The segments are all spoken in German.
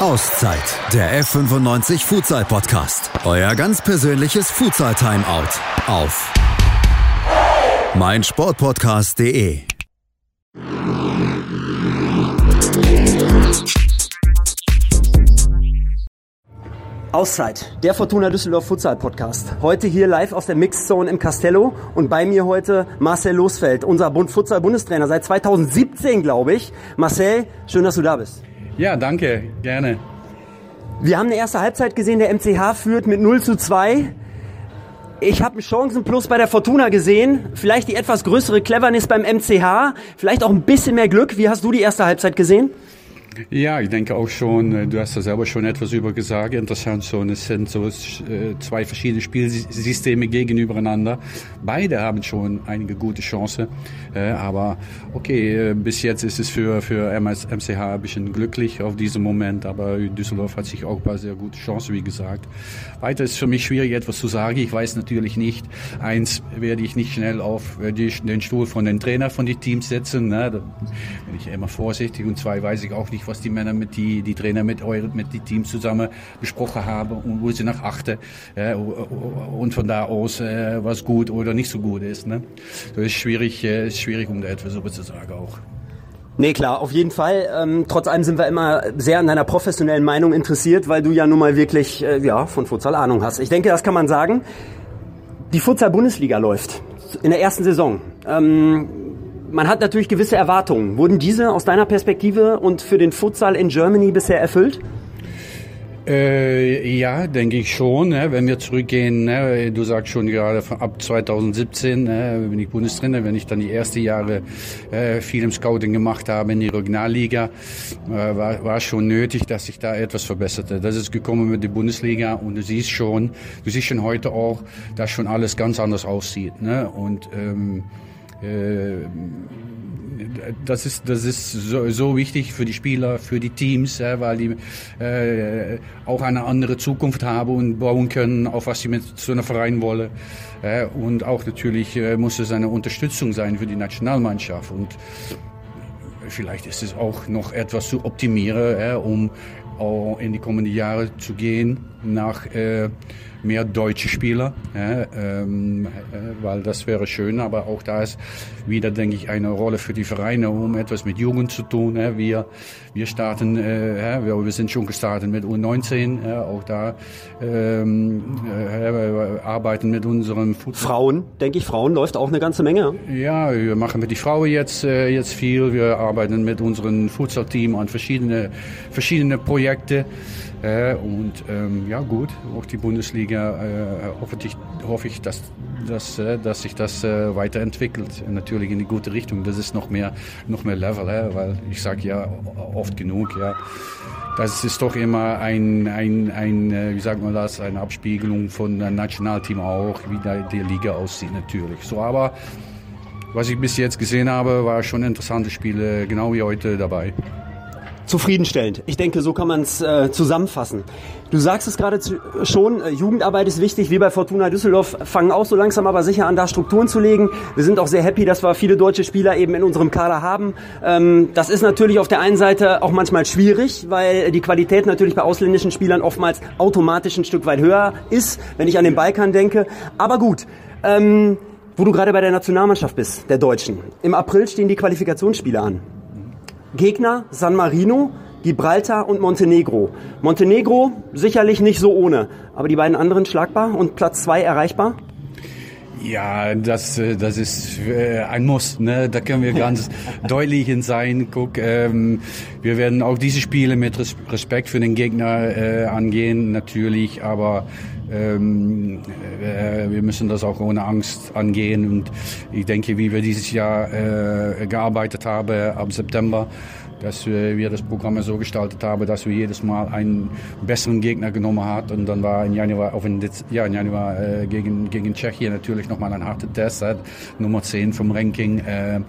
Auszeit, der F95 Futsal Podcast. Euer ganz persönliches Futsal Timeout auf meinsportpodcast.de. Auszeit, der Fortuna Düsseldorf Futsal Podcast. Heute hier live aus der Mixzone im Castello und bei mir heute Marcel Losfeld, unser Futsal Bundestrainer seit 2017, glaube ich. Marcel, schön, dass du da bist. Ja, danke, gerne. Wir haben eine erste Halbzeit gesehen, der MCH führt mit 0 zu 2. Ich habe einen Chancenplus bei der Fortuna gesehen, vielleicht die etwas größere Cleverness beim MCH, vielleicht auch ein bisschen mehr Glück. Wie hast du die erste Halbzeit gesehen? Ja, ich denke auch schon, äh, du hast da selber schon etwas über gesagt. Interessant so, es sind so äh, zwei verschiedene Spielsysteme gegenübereinander. Beide haben schon einige gute Chancen. Äh, aber okay, bis jetzt ist es für, für MCH ein bisschen glücklich auf diesem Moment. Aber Düsseldorf hat sich auch bei sehr gute Chancen, wie gesagt. Weiter ist für mich schwierig, etwas zu sagen. Ich weiß natürlich nicht. Eins werde ich nicht schnell auf den Stuhl von den Trainer von den Teams setzen. Ne? Da bin ich immer vorsichtig. Und zwei weiß ich auch nicht, was die Männer mit die, die Trainer mit eure, mit die Teams zusammen besprochen haben und wo sie nach achten äh, und von da aus äh, was gut oder nicht so gut ist. Ne? Das ist schwierig, äh, ist schwierig, um da etwas so zu sagen auch. Nee, klar, auf jeden Fall. Ähm, trotz allem sind wir immer sehr an deiner professionellen Meinung interessiert, weil du ja nun mal wirklich äh, ja, von Futsal Ahnung hast. Ich denke, das kann man sagen. Die Futsal-Bundesliga läuft in der ersten Saison. Ähm, man hat natürlich gewisse Erwartungen. Wurden diese aus deiner Perspektive und für den Futsal in Germany bisher erfüllt? Äh, ja, denke ich schon. Ne? Wenn wir zurückgehen, ne? du sagst schon gerade ab 2017 ne? bin ich Bundestrainer, wenn ich dann die ersten Jahre äh, viel im Scouting gemacht habe in die Regionalliga, äh, war, war schon nötig, dass sich da etwas verbesserte. Das ist gekommen mit der Bundesliga und du siehst schon, du siehst schon heute auch, dass schon alles ganz anders aussieht. Ne? Und ähm, äh, das ist, das ist so, so, wichtig für die Spieler, für die Teams, ja, weil die äh, auch eine andere Zukunft haben und bauen können, auf was sie mit so einem Verein wollen. Ja, und auch natürlich äh, muss es eine Unterstützung sein für die Nationalmannschaft. Und vielleicht ist es auch noch etwas zu optimieren, ja, um in die kommenden Jahre zu gehen nach äh, mehr deutsche Spieler, ja, ähm, äh, weil das wäre schön, aber auch da ist wieder, denke ich, eine Rolle für die Vereine, um etwas mit Jugend zu tun. Ja. Wir, wir starten, äh, ja, wir, wir sind schon gestartet mit U19, ja, auch da ähm, äh, arbeiten mit unserem Fußball. Frauen, denke ich, Frauen läuft auch eine ganze Menge. Ja, wir machen mit die Frauen jetzt, äh, jetzt viel, wir arbeiten mit unserem Futsal-Team an verschiedene, verschiedene Projekte. Äh, und ähm, ja gut, auch die Bundesliga äh, hoffe, ich, hoffe ich, dass, dass, äh, dass sich das äh, weiterentwickelt. Natürlich in die gute Richtung. Das ist noch mehr, noch mehr Level, äh, weil ich sage ja oft genug, ja. Das ist doch immer ein, ein, ein, äh, wie sagt man das, eine Abspiegelung von einem Nationalteam auch, wie die Liga aussieht natürlich. So, aber was ich bis jetzt gesehen habe, war schon interessante Spiele, genau wie heute dabei zufriedenstellend. Ich denke, so kann man es äh, zusammenfassen. Du sagst es gerade schon, äh, Jugendarbeit ist wichtig. Wir bei Fortuna Düsseldorf fangen auch so langsam aber sicher an, da Strukturen zu legen. Wir sind auch sehr happy, dass wir viele deutsche Spieler eben in unserem Kader haben. Ähm, das ist natürlich auf der einen Seite auch manchmal schwierig, weil die Qualität natürlich bei ausländischen Spielern oftmals automatisch ein Stück weit höher ist, wenn ich an den Balkan denke. Aber gut. Ähm, wo du gerade bei der Nationalmannschaft bist, der Deutschen. Im April stehen die Qualifikationsspiele an. Gegner San Marino, Gibraltar und Montenegro. Montenegro sicherlich nicht so ohne, aber die beiden anderen schlagbar und Platz zwei erreichbar? Ja, das, äh, das ist äh, ein Muss. Ne? Da können wir ganz deutlich in sein. Guck, ähm, wir werden auch diese Spiele mit Respekt für den Gegner äh, angehen, natürlich, aber ähm, äh, wir müssen das auch ohne Angst angehen. Und ich denke, wie wir dieses Jahr äh, gearbeitet haben ab September, dass wir das Programm so gestaltet haben, dass wir jedes Mal einen besseren Gegner genommen haben. Und dann war in Januar, auf in, ja, in Januar äh, gegen, gegen Tschechien natürlich nochmal ein harter Test, äh, Nummer 10 vom Ranking. Äh,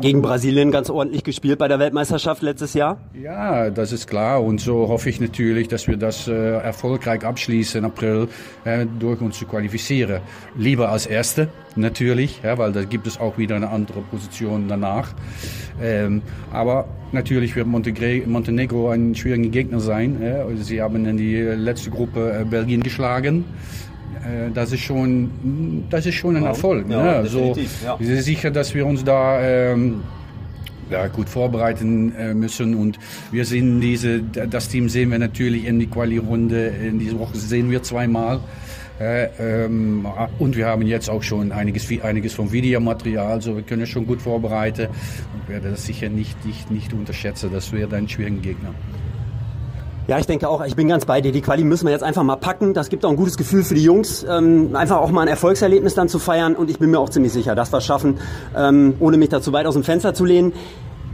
gegen Brasilien ganz ordentlich gespielt bei der Weltmeisterschaft letztes Jahr? Ja, das ist klar. Und so hoffe ich natürlich, dass wir das äh, erfolgreich abschließen im April, äh, durch uns zu qualifizieren. Lieber als Erste natürlich, ja, weil da gibt es auch wieder eine andere Position danach. Ähm, aber Natürlich wird Montenegro ein schwieriger Gegner sein. Sie haben in die letzte Gruppe Belgien geschlagen das ist schon, das ist schon ein Erfolg. Ja, ne? so, ja. Ich bin sicher, dass wir uns da ähm, ja, gut vorbereiten äh, müssen. Und wir sehen diese, das Team sehen wir natürlich in die Quali-Runde. In dieser Woche sehen wir zweimal. Äh, ähm, und wir haben jetzt auch schon einiges, einiges vom Videomaterial, also wir können schon gut vorbereiten und werde das sicher nicht, nicht, nicht unterschätzen. Das wäre ein schwieriger Gegner. Ja, ich denke auch, ich bin ganz bei dir. Die Quali müssen wir jetzt einfach mal packen. Das gibt auch ein gutes Gefühl für die Jungs, ähm, einfach auch mal ein Erfolgserlebnis dann zu feiern. Und ich bin mir auch ziemlich sicher, dass wir es schaffen, ähm, ohne mich da zu weit aus dem Fenster zu lehnen.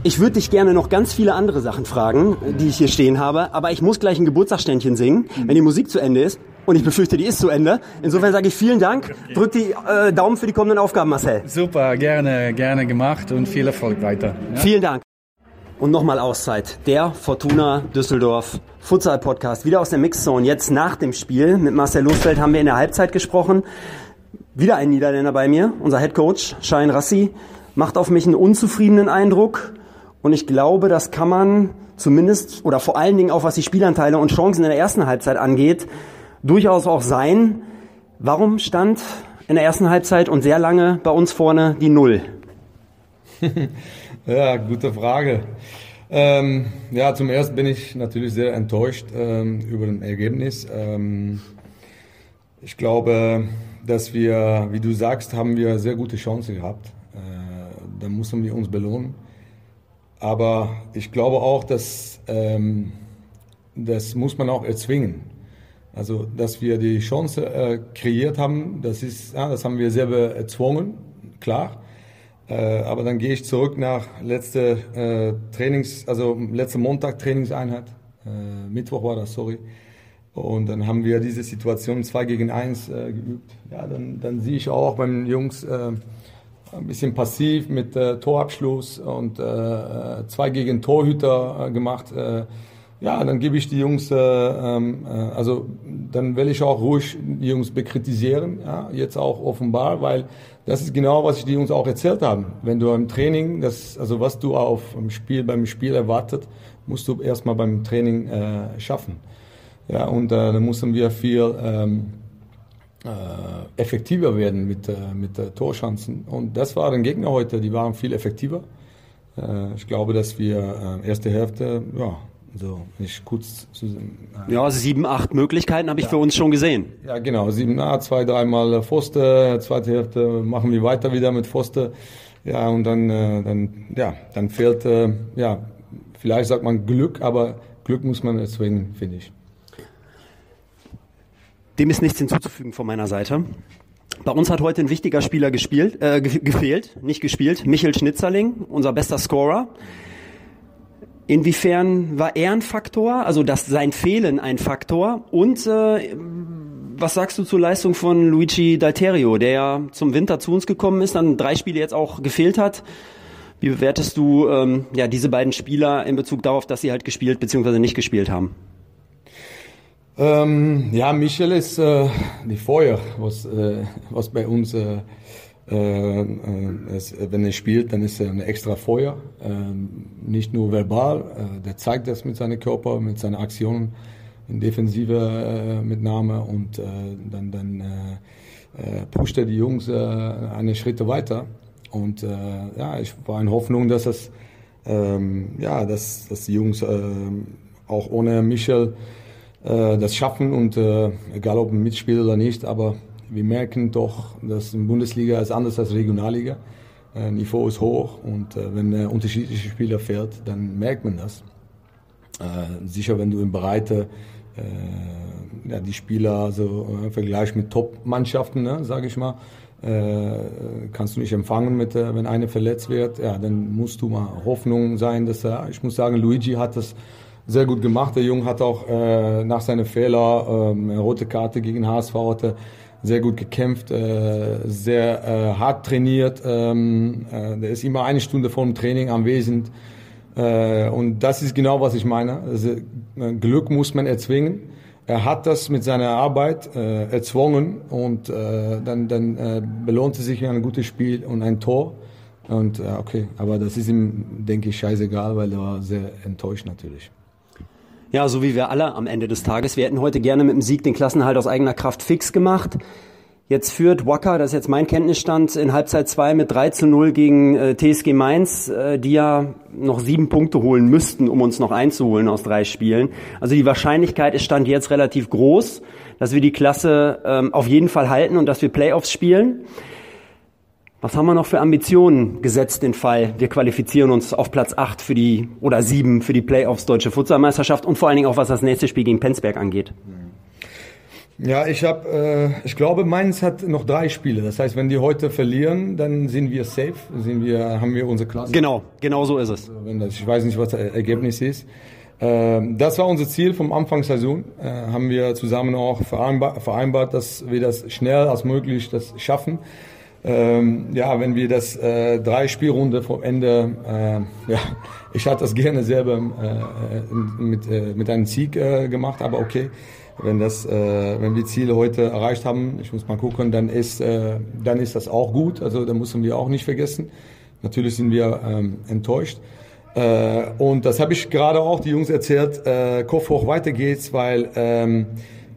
Ich würde dich gerne noch ganz viele andere Sachen fragen, die ich hier stehen habe, aber ich muss gleich ein Geburtstagsständchen singen, wenn die Musik zu Ende ist. Und ich befürchte, die ist zu Ende. Insofern sage ich vielen Dank. Drück die äh, Daumen für die kommenden Aufgaben, Marcel. Super, gerne, gerne gemacht und viel Erfolg weiter. Ja? Vielen Dank. Und nochmal Auszeit. Der Fortuna Düsseldorf Futsal Podcast. Wieder aus der Mixzone. Jetzt nach dem Spiel. Mit Marcel Losfeld haben wir in der Halbzeit gesprochen. Wieder ein Niederländer bei mir. Unser Head Coach, Schein Rassi, macht auf mich einen unzufriedenen Eindruck. Und ich glaube, das kann man zumindest oder vor allen Dingen auch was die Spielanteile und Chancen in der ersten Halbzeit angeht, durchaus auch sein. Warum stand in der ersten Halbzeit und sehr lange bei uns vorne die Null? Ja, gute Frage. Ähm, ja, zum ersten bin ich natürlich sehr enttäuscht ähm, über das Ergebnis. Ähm, ich glaube, dass wir, wie du sagst, haben wir sehr gute Chancen gehabt. Äh, da müssen wir uns belohnen. Aber ich glaube auch, dass ähm, das muss man auch erzwingen. Also, dass wir die Chance äh, kreiert haben, das ist, ja, das haben wir selber erzwungen, klar. Äh, aber dann gehe ich zurück nach letzte äh, Trainings, also letzte Montag Trainingseinheit. Äh, Mittwoch war das, sorry. Und dann haben wir diese Situation 2 gegen 1 äh, geübt. Ja, dann, dann sehe ich auch beim Jungs äh, ein bisschen passiv mit äh, Torabschluss und äh, zwei gegen Torhüter äh, gemacht. Äh, ja, dann gebe ich die Jungs, äh, ähm, äh, also dann will ich auch ruhig die Jungs bekritisieren, ja, jetzt auch offenbar, weil das ist genau, was ich die Jungs auch erzählt haben. Wenn du im Training, das, also was du auf dem Spiel, beim Spiel erwartet, musst du erstmal beim Training äh, schaffen. Ja, und äh, dann mussten wir viel ähm, äh, effektiver werden mit, äh, mit äh, Torchancen. Und das war den Gegner heute, die waren viel effektiver. Äh, ich glaube, dass wir äh, erste Hälfte, ja, so, nicht kurz zu, äh, Ja, sieben, acht Möglichkeiten habe ich ja. für uns schon gesehen. Ja, genau. Sieben, acht, zwei, dreimal Pfoste, zweite Hälfte machen wir weiter wieder mit Pfoste. Ja, und dann, äh, dann, ja, dann fehlt, äh, ja, vielleicht sagt man Glück, aber Glück muss man erzwingen, finde ich. Dem ist nichts hinzuzufügen von meiner Seite. Bei uns hat heute ein wichtiger Spieler gespielt, äh, gefehlt, nicht gespielt, Michel Schnitzerling, unser bester Scorer. Inwiefern war er ein Faktor, also dass sein Fehlen ein Faktor? Und äh, was sagst du zur Leistung von Luigi Dalterio, der ja zum Winter zu uns gekommen ist, dann drei Spiele jetzt auch gefehlt hat? Wie bewertest du ähm, ja diese beiden Spieler in Bezug darauf, dass sie halt gespielt bzw. nicht gespielt haben? Ähm, ja, Michel ist äh, die Feuer, was, äh, was bei uns äh, äh, es, wenn er spielt, dann ist er ein extra Feuer. Ähm, nicht nur verbal, äh, der zeigt das mit seinem Körper, mit seinen Aktionen in defensive äh, Mitnahme und dann, dann pusht er die Jungs eine Schritte weiter. Und ja, ich war in Hoffnung, dass das, ähm, ja, dass, dass die Jungs auch ohne Michel das schaffen und egal ob ein Mitspieler oder nicht, aber wir merken doch, dass die Bundesliga ist anders als Regionalliga. Äh, Niveau ist hoch und äh, wenn äh, unterschiedliche Spieler fährt, dann merkt man das. Äh, sicher, wenn du in Breite äh, ja, die Spieler so äh, vergleichst mit Top-Mannschaften, ne, sage ich mal, äh, kannst du nicht empfangen, mit, äh, wenn einer verletzt wird. Ja, dann musst du mal Hoffnung sein, dass er. Ich muss sagen, Luigi hat das sehr gut gemacht. Der Junge hat auch äh, nach seinen Fehler äh, eine rote Karte gegen HSV hatte sehr gut gekämpft, äh, sehr äh, hart trainiert. Ähm, äh, der ist immer eine Stunde vor dem Training anwesend. Äh, und das ist genau, was ich meine. Also, äh, Glück muss man erzwingen. Er hat das mit seiner Arbeit äh, erzwungen und äh, dann, dann äh, belohnte sich ein gutes Spiel und ein Tor. Und äh, okay, aber das ist ihm, denke ich, scheißegal, weil er war sehr enttäuscht natürlich. Ja, so wie wir alle am Ende des Tages. Wir hätten heute gerne mit dem Sieg den Klassenhalt aus eigener Kraft fix gemacht. Jetzt führt Wacker, das ist jetzt mein Kenntnisstand, in Halbzeit 2 mit 3 zu 0 gegen äh, TSG Mainz, äh, die ja noch sieben Punkte holen müssten, um uns noch einzuholen aus drei Spielen. Also die Wahrscheinlichkeit ist Stand jetzt relativ groß, dass wir die Klasse ähm, auf jeden Fall halten und dass wir Playoffs spielen. Was haben wir noch für Ambitionen gesetzt, den Fall? Wir qualifizieren uns auf Platz 8 für die, oder 7 für die Playoffs Deutsche Futsalmeisterschaft und vor allen Dingen auch was das nächste Spiel gegen Penzberg angeht. Ja, ich habe, äh, ich glaube, Mainz hat noch drei Spiele. Das heißt, wenn die heute verlieren, dann sind wir safe, sind wir, haben wir unsere Klasse. Genau, genau so ist es. Also wenn das, ich weiß nicht, was das Ergebnis ist. Äh, das war unser Ziel vom Anfang Saison. Äh, haben wir zusammen auch vereinbart, vereinbart, dass wir das schnell als möglich das schaffen. Ähm, ja, wenn wir das äh, drei Spielrunde vom Ende, äh, ja, ich hatte das gerne selber äh, mit, äh, mit einem Sieg äh, gemacht, aber okay wenn das, äh, wenn wir Ziele heute erreicht haben, ich muss mal gucken, dann ist, äh, dann ist das auch gut. Also da müssen wir auch nicht vergessen. Natürlich sind wir ähm, enttäuscht. Äh, und das habe ich gerade auch die Jungs erzählt. Äh, Kopf hoch weiter geht's, weil ähm,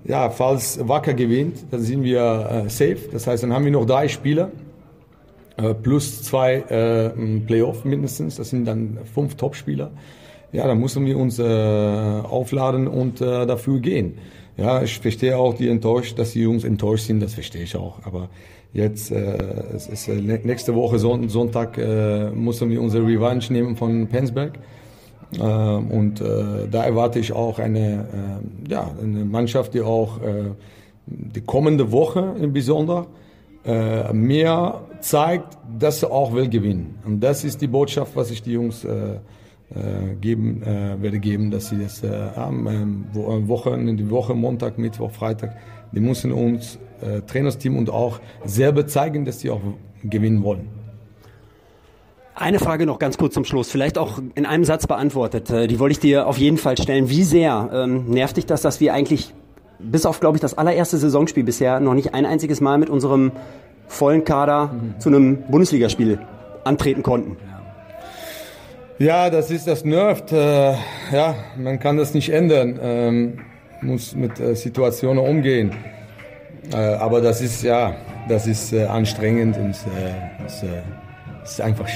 ja, falls Wacker gewinnt, dann sind wir äh, safe. Das heißt, dann haben wir noch drei Spieler äh, plus zwei äh, Playoff mindestens. Das sind dann fünf Topspieler. Ja, dann müssen wir uns äh, aufladen und äh, dafür gehen. Ja, ich verstehe auch die enttäuscht, dass die Jungs enttäuscht sind, das verstehe ich auch. Aber jetzt, äh, es ist äh, nächste Woche Son Sonntag, müssen wir unsere Revanche nehmen von Penzberg. Äh, und äh, da erwarte ich auch eine, äh, ja, eine Mannschaft, die auch äh, die kommende Woche im Besonderen äh, mehr zeigt, dass sie auch will gewinnen. Und das ist die Botschaft, was ich die Jungs geben, werde geben, dass sie das am ähm, Woche, in die Woche, Montag, Mittwoch, Freitag, die müssen uns Trainersteam und auch selber zeigen, dass sie auch gewinnen wollen. Eine Frage noch ganz kurz zum Schluss, vielleicht auch in einem Satz beantwortet. Äh, die wollte ich dir auf jeden Fall stellen. Wie sehr ähm, nervt dich das, dass wir eigentlich bis auf, glaube ich, das allererste Saisonspiel bisher noch nicht ein einziges Mal mit unserem vollen Kader mhm. zu einem Bundesligaspiel antreten konnten? Ja, das ist das nervt. Äh, ja, man kann das nicht ändern. Ähm, muss mit äh, Situationen umgehen. Äh, aber das ist ja, das ist äh, anstrengend und äh, das, ist einfach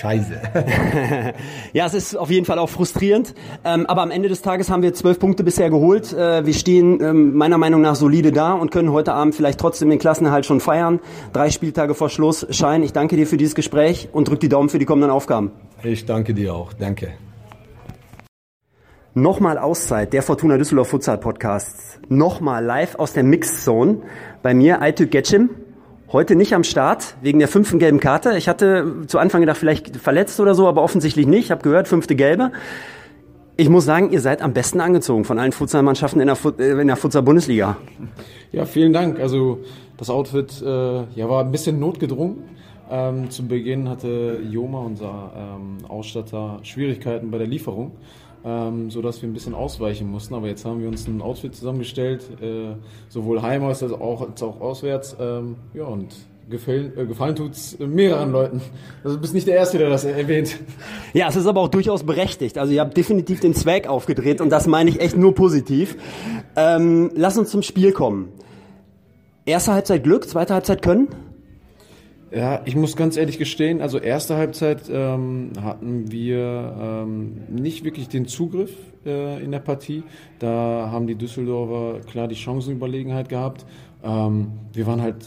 scheiße. ja, es ist auf jeden Fall auch frustrierend. Ähm, aber am Ende des Tages haben wir zwölf Punkte bisher geholt. Äh, wir stehen ähm, meiner Meinung nach solide da und können heute Abend vielleicht trotzdem den Klassenerhalt schon feiern. Drei Spieltage vor Schluss. Schein, ich danke dir für dieses Gespräch und drück die Daumen für die kommenden Aufgaben. Ich danke dir auch. Danke. Nochmal Auszeit, der Fortuna Düsseldorf Futsal Podcast. Nochmal live aus der Mixzone. Bei mir Aytük Getschim. Heute nicht am Start, wegen der fünften gelben Karte. Ich hatte zu Anfang gedacht, vielleicht verletzt oder so, aber offensichtlich nicht. Ich habe gehört, fünfte gelbe. Ich muss sagen, ihr seid am besten angezogen von allen Futsalmannschaften in der, äh, in der Futsal-Bundesliga. Ja, vielen Dank. Also das Outfit äh, ja, war ein bisschen notgedrungen. Ähm, zu Beginn hatte Joma, unser ähm, Ausstatter, Schwierigkeiten bei der Lieferung ähm, sodass wir ein bisschen ausweichen mussten. Aber jetzt haben wir uns ein Outfit zusammengestellt, äh, sowohl heim als auch, als auch auswärts. Ähm, ja, und gefallen, äh, gefallen tut's mehreren Leuten. Also du bist nicht der Erste, der das erwähnt. Ja, es ist aber auch durchaus berechtigt. Also ihr habt definitiv den Zweck aufgedreht und das meine ich echt nur positiv. Ähm, lass uns zum Spiel kommen. Erste Halbzeit Glück, zweite Halbzeit Können? Ja, ich muss ganz ehrlich gestehen, also erste Halbzeit ähm, hatten wir ähm, nicht wirklich den Zugriff äh, in der Partie. Da haben die Düsseldorfer klar die Chancenüberlegenheit gehabt. Ähm, wir waren halt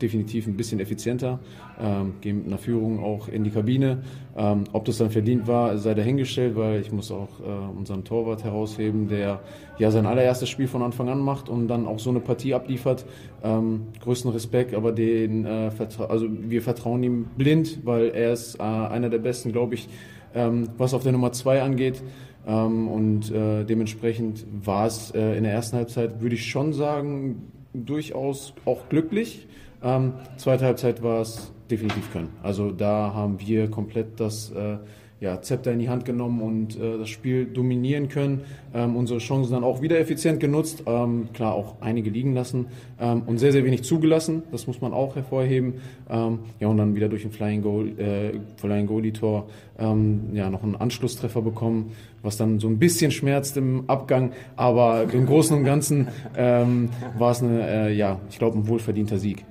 definitiv ein bisschen effizienter, ähm, gehen mit einer Führung auch in die Kabine. Ähm, ob das dann verdient war, sei dahingestellt, weil ich muss auch äh, unseren Torwart herausheben, der ja sein allererstes Spiel von Anfang an macht und dann auch so eine Partie abliefert. Ähm, größten Respekt, aber den, äh, also wir vertrauen ihm blind, weil er ist äh, einer der besten, glaube ich, ähm, was auf der Nummer zwei angeht. Ähm, und äh, dementsprechend war es äh, in der ersten Halbzeit, würde ich schon sagen, durchaus auch glücklich. Ähm, zweite Halbzeit war es definitiv können. Also da haben wir komplett das äh, ja, Zepter in die Hand genommen und äh, das Spiel dominieren können, ähm, unsere Chancen dann auch wieder effizient genutzt, ähm, klar auch einige liegen lassen ähm, und sehr, sehr wenig zugelassen, das muss man auch hervorheben. Ähm, ja, und dann wieder durch ein Flying Goal, äh, Flying Goalie Tor ähm, ja, noch einen Anschlusstreffer bekommen, was dann so ein bisschen schmerzt im Abgang, aber im Großen und Ganzen ähm, war es eine, äh, ja, ich glaube, ein wohlverdienter Sieg.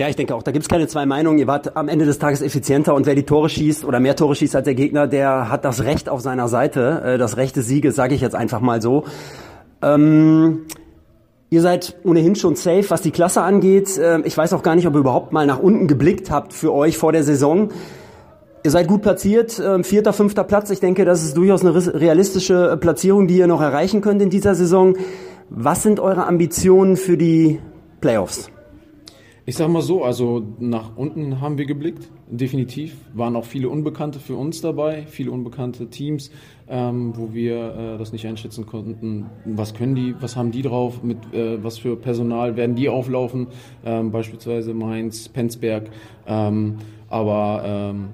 Ja, ich denke auch, da gibt's keine zwei Meinungen. Ihr wart am Ende des Tages effizienter und wer die Tore schießt oder mehr Tore schießt als der Gegner, der hat das Recht auf seiner Seite. Äh, das Recht des Sieges, sage ich jetzt einfach mal so. Ähm, ihr seid ohnehin schon safe, was die Klasse angeht. Äh, ich weiß auch gar nicht, ob ihr überhaupt mal nach unten geblickt habt für euch vor der Saison. Ihr seid gut platziert, äh, vierter, fünfter Platz. Ich denke, das ist durchaus eine realistische Platzierung, die ihr noch erreichen könnt in dieser Saison. Was sind eure Ambitionen für die Playoffs? Ich sag mal so, also nach unten haben wir geblickt, definitiv. Waren auch viele Unbekannte für uns dabei, viele unbekannte Teams, ähm, wo wir äh, das nicht einschätzen konnten. Was können die, was haben die drauf, mit äh, was für Personal werden die auflaufen, ähm, beispielsweise Mainz, Penzberg. Ähm, aber ähm,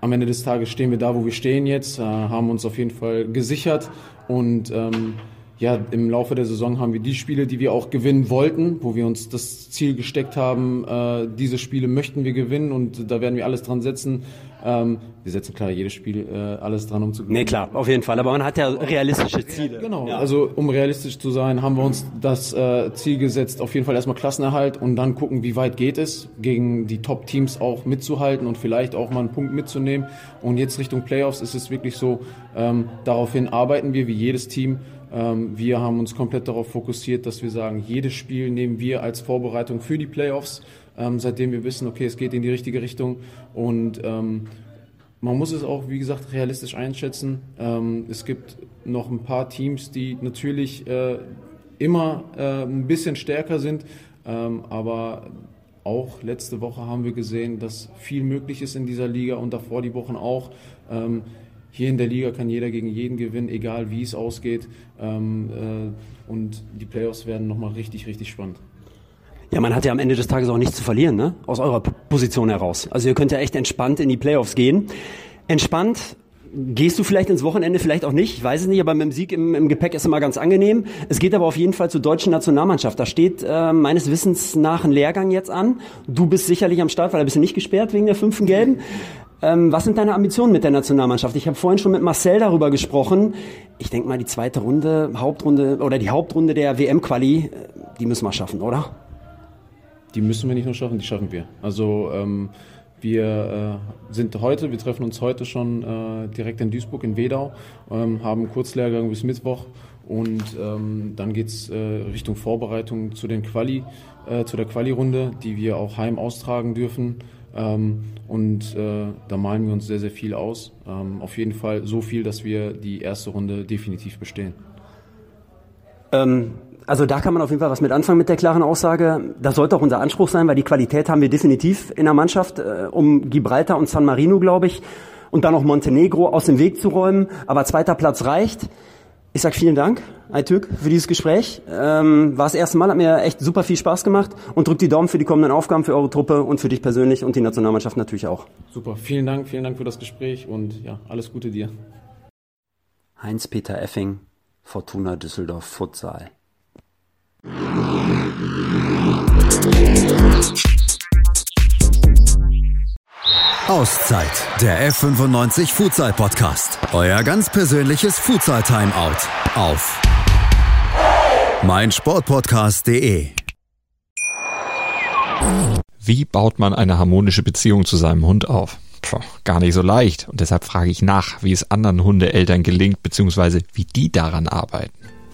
am Ende des Tages stehen wir da, wo wir stehen jetzt, äh, haben uns auf jeden Fall gesichert und ähm, ja, im Laufe der Saison haben wir die Spiele, die wir auch gewinnen wollten, wo wir uns das Ziel gesteckt haben, äh, diese Spiele möchten wir gewinnen und da werden wir alles dran setzen. Ähm, wir setzen klar jedes Spiel äh, alles dran, um zu gewinnen. Nee, klar, auf jeden Fall. Aber man hat ja realistische Ziele. Genau, ja. also um realistisch zu sein, haben wir uns das äh, Ziel gesetzt, auf jeden Fall erstmal Klassenerhalt und dann gucken, wie weit geht es, gegen die Top-Teams auch mitzuhalten und vielleicht auch mal einen Punkt mitzunehmen. Und jetzt Richtung Playoffs ist es wirklich so, ähm, daraufhin arbeiten wir wie jedes Team wir haben uns komplett darauf fokussiert, dass wir sagen, jedes Spiel nehmen wir als Vorbereitung für die Playoffs, ähm, seitdem wir wissen, okay, es geht in die richtige Richtung und ähm, man muss es auch, wie gesagt, realistisch einschätzen. es gibt noch ein paar Teams, die natürlich äh, immer äh, ein bisschen stärker sind, aber auch letzte Woche haben wir gesehen, dass viel möglich ist in dieser Liga und davor die Wochen auch. Hier in der Liga kann jeder gegen jeden gewinnen, egal wie es ausgeht. Ähm, äh, und die Playoffs werden nochmal richtig, richtig spannend. Ja, man hat ja am Ende des Tages auch nichts zu verlieren, ne? Aus eurer Position heraus. Also ihr könnt ja echt entspannt in die Playoffs gehen. Entspannt gehst du vielleicht ins Wochenende, vielleicht auch nicht, ich weiß es nicht, aber mit dem Sieg im, im Gepäck ist immer ganz angenehm. Es geht aber auf jeden Fall zur deutschen Nationalmannschaft. Da steht äh, meines Wissens nach ein Lehrgang jetzt an. Du bist sicherlich am Start, weil da bist du nicht gesperrt wegen der fünften Gelben. Ähm, was sind deine Ambitionen mit der Nationalmannschaft? Ich habe vorhin schon mit Marcel darüber gesprochen. Ich denke mal, die zweite Runde, Hauptrunde oder die Hauptrunde der WM-Quali, äh, die müssen wir schaffen, oder? Die müssen wir nicht nur schaffen, die schaffen wir. Also ähm, wir äh, sind heute, wir treffen uns heute schon äh, direkt in Duisburg in Wedau, ähm, haben Kurzlehrgang bis Mittwoch und ähm, dann geht's äh, Richtung Vorbereitung zu den Quali, äh, zu der Quali-Runde, die wir auch heim austragen dürfen. Ähm, und äh, da malen wir uns sehr, sehr viel aus. Ähm, auf jeden Fall so viel, dass wir die erste Runde definitiv bestehen. Ähm, also da kann man auf jeden Fall was mit anfangen mit der klaren Aussage. Das sollte auch unser Anspruch sein, weil die Qualität haben wir definitiv in der Mannschaft, äh, um Gibraltar und San Marino, glaube ich, und dann auch Montenegro aus dem Weg zu räumen. Aber zweiter Platz reicht. Ich sag vielen Dank, Aytürk, für dieses Gespräch. Ähm, war das erste Mal, hat mir echt super viel Spaß gemacht und drückt die Daumen für die kommenden Aufgaben für eure Truppe und für dich persönlich und die Nationalmannschaft natürlich auch. Super, vielen Dank, vielen Dank für das Gespräch und ja, alles Gute dir. Heinz-Peter Effing, Fortuna Düsseldorf Futsal. Auszeit, der F95 Futsal Podcast. Euer ganz persönliches Futsal Timeout auf meinsportpodcast.de. Wie baut man eine harmonische Beziehung zu seinem Hund auf? Puh, gar nicht so leicht. Und deshalb frage ich nach, wie es anderen Hundeeltern gelingt, beziehungsweise wie die daran arbeiten.